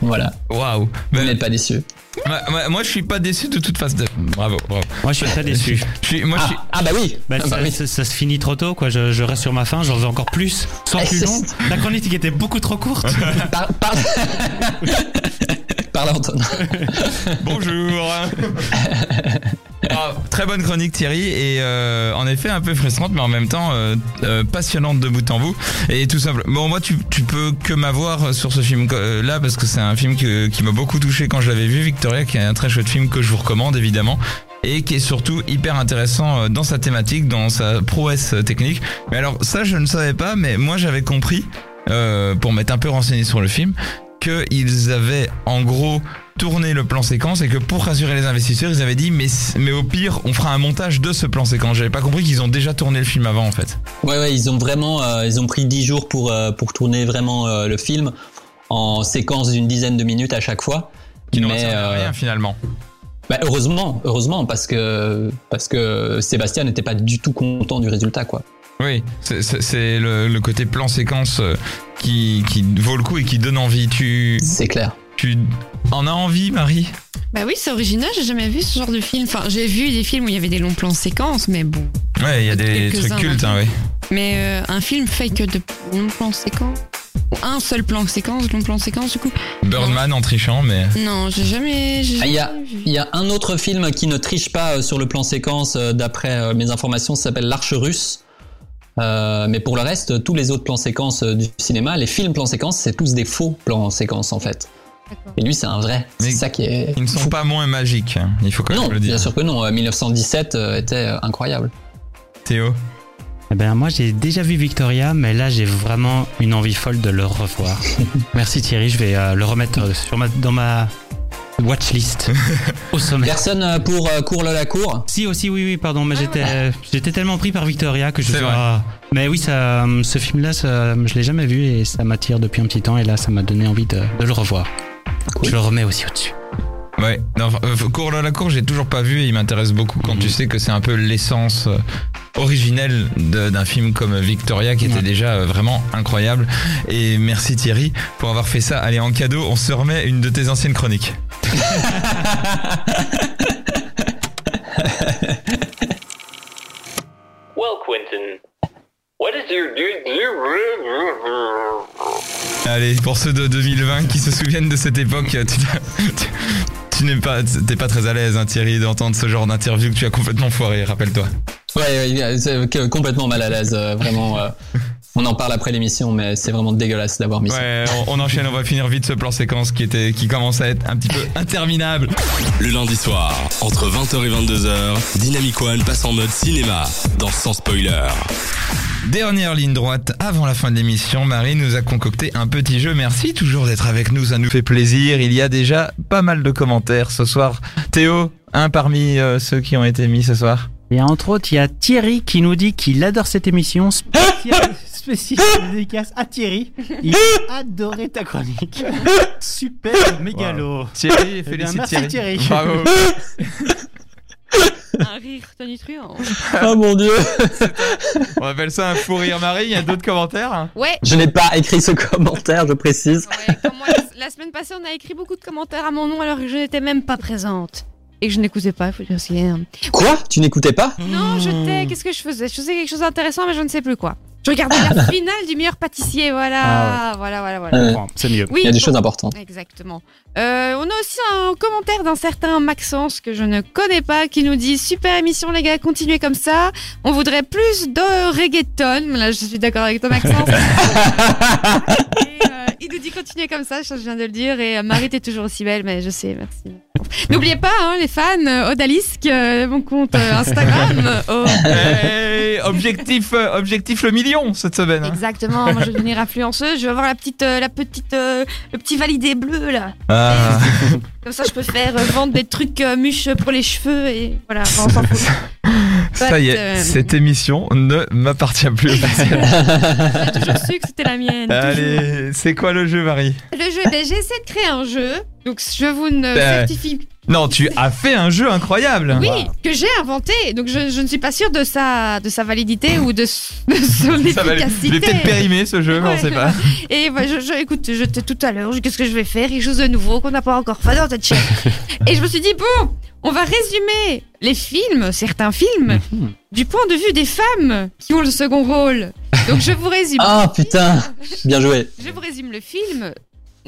Voilà. Waouh. Vous Mais- n'êtes pas déçus. moi, moi- moi, je suis pas déçu de toute façon. Bravo, bravo. Moi, je suis très déçu. Je suis, moi, je Ah, suis, ah bah oui. Bah, Ah bah ça, oui. ça- ça se finit trop tôt, quoi. Je, je reste sur ma faim, j'en veux encore plus. Soit Eh, plus long. La chronique était beaucoup trop courte. Par, par... [laughs] Antoine. [laughs] Bonjour. [laughs] Ah, très bonne chronique Thierry et euh, en effet un peu frustrante mais en même temps euh, euh, passionnante de bout en bout et tout simple. Bon moi tu, tu peux que m'avoir sur ce film euh, là parce que c'est un film que- qui m'a beaucoup touché quand je l'avais vu Victoria qui est un très chouette film que je vous recommande évidemment et qui est surtout hyper intéressant euh, dans sa thématique, dans sa prouesse technique. Mais alors ça je ne savais pas mais moi j'avais compris euh, pour m'être un peu renseigné sur le film qu'ils avaient en gros tourné le plan séquence et que pour rassurer les investisseurs, ils avaient dit mais, mais au pire, on fera un montage de ce plan séquence. J'avais pas compris qu'ils ont déjà tourné le film avant en fait. Ouais, ouais, ils ont vraiment, euh, ils ont pris 10 jours pour, euh, pour tourner vraiment euh, le film en séquence d'une dizaine de minutes à chaque fois. Qui servi à rien finalement. bah, heureusement, heureusement, parce que, parce que Sébastien n'était pas du tout content du résultat, quoi. Oui, c'est- le, le côté plan séquence qui, qui vaut le coup et qui donne envie. Tu, C'est clair. tu en as envie, Marie? Bah oui, c'est original, j'ai jamais vu ce genre de film. Enfin, j'ai vu des films où il y avait des longs plans séquences, mais bon. Ouais, il y a des trucs cultes, hein, oui. Mais euh, un film fait que de longs plans séquences? Ou Un seul plan séquence, long plan séquence, du coup? Birdman en trichant, mais. Non, j'ai jamais. Ah, il y a- jamais vu. Il y a un autre film qui ne triche pas euh, sur le plan séquence, euh, d'après mes informations, ça s'appelle L'Arche russe. Euh, mais pour le reste, tous les autres plans séquences euh, du cinéma, les films plans séquences, c'est tous des faux plans séquences en fait. Et lui, c'est un vrai. C'est ça qui est. Ils ne sont fou. pas moins magiques, hein, il faut quand Non, même le dire. bien sûr que non. Euh, 1917 euh, était incroyable. Théo. Eh ben, moi, j'ai déjà vu Victoria, mais là, j'ai vraiment une envie folle de le revoir. [laughs] Merci Thierry, je vais euh, le remettre sur ma, dans ma watchlist [laughs] au sommet. Personne euh, pour euh, Cours la cour Si aussi oui oui pardon mais j'étais euh, j'étais tellement pris par Victoria que je C'est ah. mais oui ça euh, ce film là ça, je l'ai jamais vu et ça m'attire depuis un petit temps et là ça m'a donné envie de, de le revoir. Cool. Je le remets aussi au-dessus. Ouais, non, euh, cours la cour, j'ai toujours pas vu et il m'intéresse beaucoup quand tu sais que c'est un peu l'essence euh, originelle de- d'un film comme Victoria qui était déjà euh, vraiment incroyable. Et merci Thierry pour avoir fait ça. Allez, en cadeau, on se remet une de tes anciennes chroniques. [laughs] Well, Quentin, what is your... Allez, pour ceux de 2020 qui se souviennent de cette époque, tu, tu- tu n'es pas, t'es pas très à l'aise, hein, Thierry, d'entendre ce genre d'interview que tu as complètement foiré, rappelle-toi. Ouais, ouais, complètement mal à l'aise, euh, vraiment. [laughs] on en parle après l'émission, mais c'est vraiment dégueulasse d'avoir mis ça. Ouais, on, on enchaîne, on va finir vite ce plan séquence qui était, qui commence à être un petit peu interminable. Le lundi soir, entre 20h et 22h, Dynamic One passe en mode cinéma, dans Sans Spoiler. Dernière ligne droite avant la fin de l'émission, Marie nous a concocté un petit jeu. Merci toujours d'être avec nous, ça nous fait plaisir. Il y a déjà pas mal de commentaires ce soir. Théo, un parmi euh, ceux qui ont été mis ce soir. Et entre autres, il y a Thierry qui nous dit qu'il adore cette émission. Spécial, [laughs] spécial dédicace à Thierry. Il a adoré ta chronique. Super mégalo. Thierry, Eh félicite merci, Thierry. Thierry. Bravo. [laughs] Un rire tonitruant. Oh mon dieu [laughs] On appelle ça un fou rire Marie. Il y a d'autres commentaires hein Ouais. Je n'ai pas écrit ce commentaire, je précise. ouais comme moi, la, la semaine passée, on a écrit beaucoup de commentaires à mon nom alors que je n'étais même pas présente. Et que je n'écoutais pas, il faut dire aussi. hein. Quoi? Tu n'écoutais pas? Non, je t'ai. Qu'est-ce que je faisais? Je faisais quelque chose d'intéressant, mais je ne sais plus quoi. Je regardais la [laughs] finale du meilleur pâtissier, voilà. Ah Voilà, voilà, voilà. C'est mieux. Oui, Il y a des bon. choses importantes. Exactement. Euh, on a aussi un commentaire d'un certain Maxence que je ne connais pas qui nous dit super émission les gars, continuez comme ça. On voudrait plus de reggaeton. Là, je suis d'accord avec toi Maxence. [laughs] Et, euh, [laughs] il nous dit continuez comme ça, je viens de le dire. Et euh, Marie t'es toujours aussi belle, mais je sais, merci. N'oubliez pas hein, les fans, euh, Odalisque, euh, mon compte Instagram. [laughs] Oh. Hey, objectif, objectif le million cette semaine. hein. Exactement. Moi je vais devenir influenceuse. Je vais avoir la petite, la petite, le petit validé bleu là. Ah. Comme ça, je peux faire vendre des trucs mûches pour les cheveux et voilà, on s'en fout. [laughs] Ça y est, Euh, cette émission ne m'appartient plus. [laughs] J'ai toujours su que c'était la mienne. Allez, c'est quoi le jeu, Marie? Le jeu, ben, j'ai essayé de créer un jeu. Donc, je vous ne Euh, certifie. Non, tu as fait un jeu incroyable. Oui, que j'ai inventé. Donc, je, je ne suis pas sûre de sa, de sa validité ou de, [laughs] de son Ça va, je efficacité. l'ai peut-être périmé ce jeu, mais on Ouais. sait pas. Et bah, je, je, écoute, j'étais tout à l'heure, je- qu'est-ce que je vais faire? Quelque chose de nouveau qu'on n'a pas encore fait dans cette chaîne. [laughs] Et je me suis dit, bon, on va résumer les films, certains films, Mhm. du point de vue des femmes qui ont le second rôle. Donc je vous résume. Ah putain Bien joué. Je vous résume le film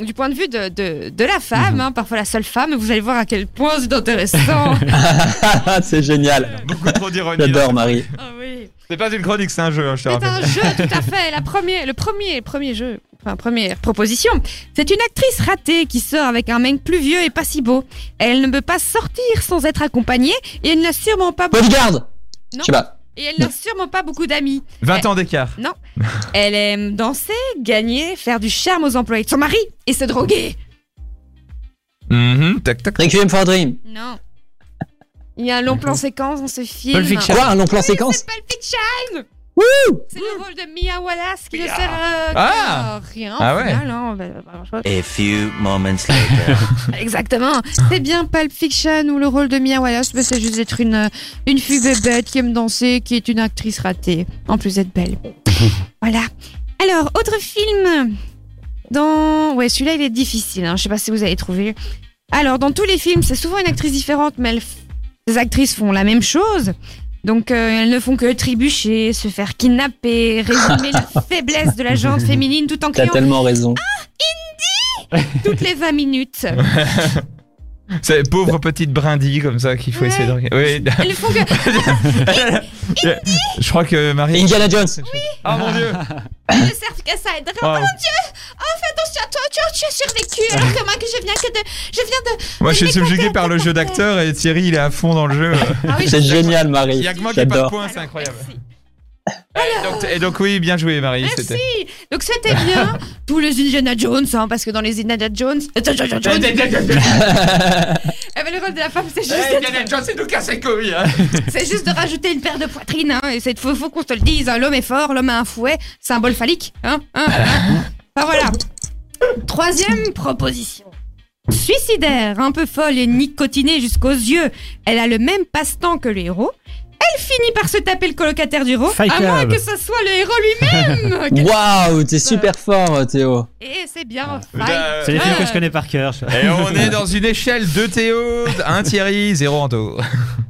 du point de vue de, de, de la femme, Mhm. hein, parfois la seule femme, vous allez voir à quel point c'est intéressant. [laughs] c'est génial. Beaucoup trop d'ironie. J'adore Marie. ah oui. C'est pas une chronique, c'est un jeu, hein, je C'est un jeu, tout à [laughs] fait. La première, le premier, le premier jeu, enfin première proposition, c'est une actrice ratée qui sort avec un mec plus vieux et pas si beau. Elle ne peut pas sortir sans être accompagnée et elle n'a sûrement pas Bodyguard Non. Je sais pas. Et elle n'a sûrement pas beaucoup d'amis. 20 ans d'écart. Elle aime danser, gagner, faire du charme aux employés de son mari et se droguer. Mhm, tac, tac. Requiem for a Dream. Non. Il y a un long plan séquence dans ce film. Pulp Fiction. Quoi Un long plan séquence C'est Pulp Fiction Wouh C'est [laughs] le rôle de Mia Wallace qui ne sert euh, Ah à rien. Ah ouais. final, hein. Bah, bah, bah, A few moments later. Exactement. C'est bien Pulp Fiction où le rôle de Mia Wallace, bah, c'est juste d'être une, une fille bébête qui aime danser, qui est une actrice ratée, en plus d'être belle. [laughs] voilà. Alors, autre film. Dans... Ouais, celui-là, il est difficile. Hein. Je sais pas si vous avez trouvé. Alors, dans tous les films, c'est souvent une actrice différente, mais elles les actrices font la même chose. Donc, euh, elles ne font que trébucher, se faire kidnapper, résumer la [laughs] faiblesse de la gente féminine tout en T'as criant tellement raison. toutes les 20 minutes. [laughs] C'est pauvre petite brindille comme ça qu'il faut Ouais. essayer de. Oui. Font que [laughs] Je crois que Marie. Indiana Jones Oh mon dieu. ne servent qu'à ça. Oh. oh mon Dieu, oh fais attention à toi, tu, tu as survécu. Alors que moi, que je viens que de, je viens de. Moi, je suis subjugué par le jeu d'acteur et Thierry, il est à fond dans le jeu. Ah oui, C'est génial Marie. Il y a que moi qui pas de points, c'est incroyable. Merci. Et donc, et donc oui, bien joué Marie. Merci. c'était- Donc c'était bien. [laughs] Tous les Indiana Jones, hein, parce que dans les Indiana Jones, [laughs] eh ben, le rôle de la femme, c'est juste, Eh, Indiana Jones, c'est nous casser hein. [laughs] c'est juste de rajouter une paire de poitrines. Hein, et c'est faut, faut qu'on te le dise. hein, L'homme est fort, l'homme a un fouet, symbole phallique. Hein, hein, hein. Enfin voilà. Troisième proposition. Suicidaire, un peu folle et nicotinée jusqu'aux yeux, elle a le même passe-temps que le héros. Elle finit par se taper le colocataire du héros, Fight à moins Club. que ce soit le héros lui-même. [laughs] Waouh, t'es super fort, Théo. Et c'est bien. Euh, C'est des films que je connais par cœur. Et on [laughs] est dans une échelle de Théo, un Thierry, zéro Anto.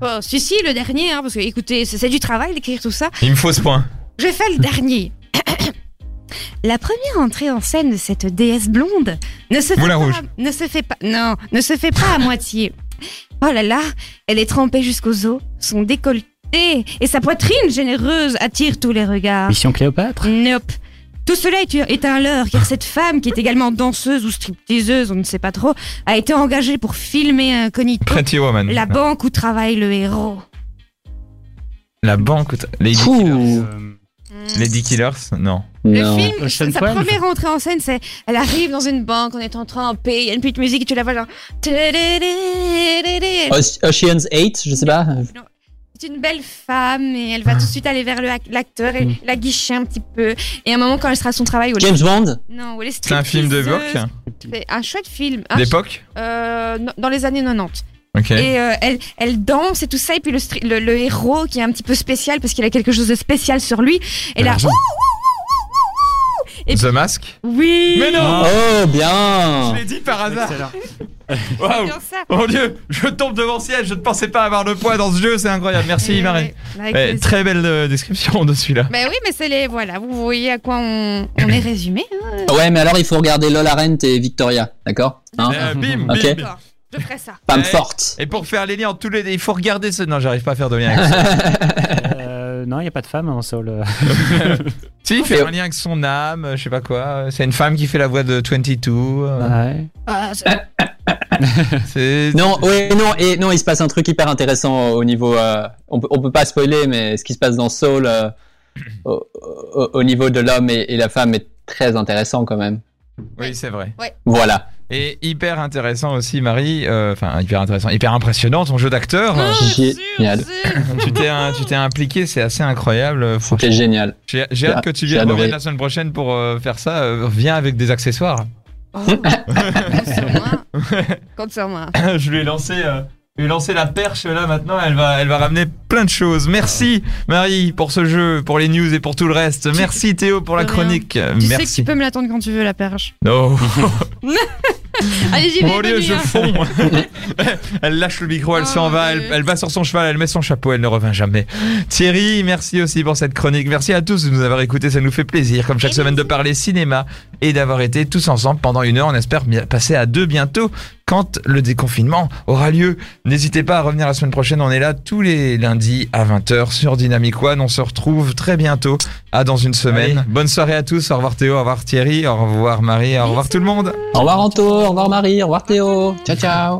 Oh, si, si, le dernier, hein, parce que écoutez, c'est c'est du travail d'écrire tout ça. Il me faut ce point. J'ai fait le dernier. [coughs] La première entrée en scène de cette déesse blonde ne se fait Moulin pas, Rouge. ne se fait pas, non, ne se fait pas à moitié. Oh là là, elle est trempée jusqu'aux os, son décolleté et sa poitrine généreuse attire tous les regards. Mission Cléopâtre Nope. Tout cela est, est un leurre, car cette femme, qui est également danseuse ou stripteaseuse, on ne sait pas trop, a été engagée pour filmer incognito Pretty Woman. la banque où travaille le héros. La banque. Lady Killers. Fouh. Euh, Lady Killers Non. Le Non. film, Ocean sa 12. première entrée en scène, c'est elle arrive dans une banque, on est en train de payer, il y a une petite musique et tu la vois genre. Oce- Ocean's 8, je sais pas. C'est une belle femme et elle va tout de suite aller vers l'acteur et la guicher un petit peu. Et à un moment, quand elle sera à son travail, James Bond non, où elle est C'est un film de l'époque C'est un chouette film. D'époque euh, dans les années 90. Ok. Et euh, elle, elle danse et tout ça. Et puis le, le, le héros qui est un petit peu spécial parce qu'il a quelque chose de spécial sur lui. Et là, l'argent. ouh, ouh, Et The puis- Mask oui. Mais non Oh, bien Je l'ai dit par hasard. [laughs] Waouh bien ça. Mon dieu, je tombe devant le ciel, je ne pensais pas avoir le poids dans ce jeu, c'est incroyable. Merci Eh Marie. ouais, Eh, très belle euh, description de celui-là. Ben oui, mais c'est les. Voilà, vous voyez à quoi on, on est résumé. hein. Ouais, mais alors il faut regarder Lola Rent et Victoria, d'accord? Hein? Euh, bim, bim, Ok. bim. Je ferai ça. Femme Eh, forte. Et pour faire les liens tous les. Il faut regarder ce. Non, j'arrive pas à faire de lien avec [laughs] ça. [laughs] Euh, non, il n'y a pas de femme dans [laughs] Soul. si, faire un lien avec son âme, je sais pas quoi. C'est une femme qui fait la voix de 22. euh, Ouais. Ah. [laughs] Non, ouais, non, et non, il se passe un truc hyper intéressant au niveau. euh, on, peut, on peut pas spoiler, mais ce qui se passe dans Soul euh, au, au- au niveau de l'homme et, et la femme est très intéressant quand même. Oui, c'est vrai. Voilà. Et hyper intéressant aussi, Marie. euh, Enfin, hyper intéressant, hyper impressionnant ton jeu d'acteur. Ah, Génial. tu t'es un- tu t'es impliqué, c'est assez incroyable. Franchement, C'était génial. J'ai hâte que tu viennes la semaine prochaine pour euh, faire ça. Euh, viens avec des accessoires. Oh, [laughs] compte sur moi. Compte sur moi. je lui ai lancé, euh, je lui ai lancé la perche là maintenant. Elle va, elle va ramener plein de choses. Merci Marie pour ce jeu, pour les news et pour tout le reste. Merci Théo pour la chronique. Tu sais que tu Merci. peux me l'attendre quand tu veux, la perche. Non. [laughs] [laughs] [laughs] Allez, j'y vais. Mon dieu, je hein. fonds. [laughs] elle lâche le micro, elle Oh, s'en va, elle, va sur son cheval, elle met son chapeau, elle ne revient jamais. Thierry, merci aussi pour cette chronique. Merci à tous de nous avoir écoutés, ça nous fait plaisir, comme chaque semaine, de parler cinéma et d'avoir été tous ensemble pendant une heure. On espère passer à deux bientôt quand le déconfinement aura lieu. N'hésitez pas à revenir la semaine prochaine, on est là tous les lundis à 20h sur Dynamic One. On se retrouve très bientôt, à dans une semaine. Bonne soirée à tous, au revoir Théo, au revoir Thierry, au revoir Marie, au revoir tout le monde. Au revoir Anto, au revoir Marie, au revoir Théo. Ciao, ciao.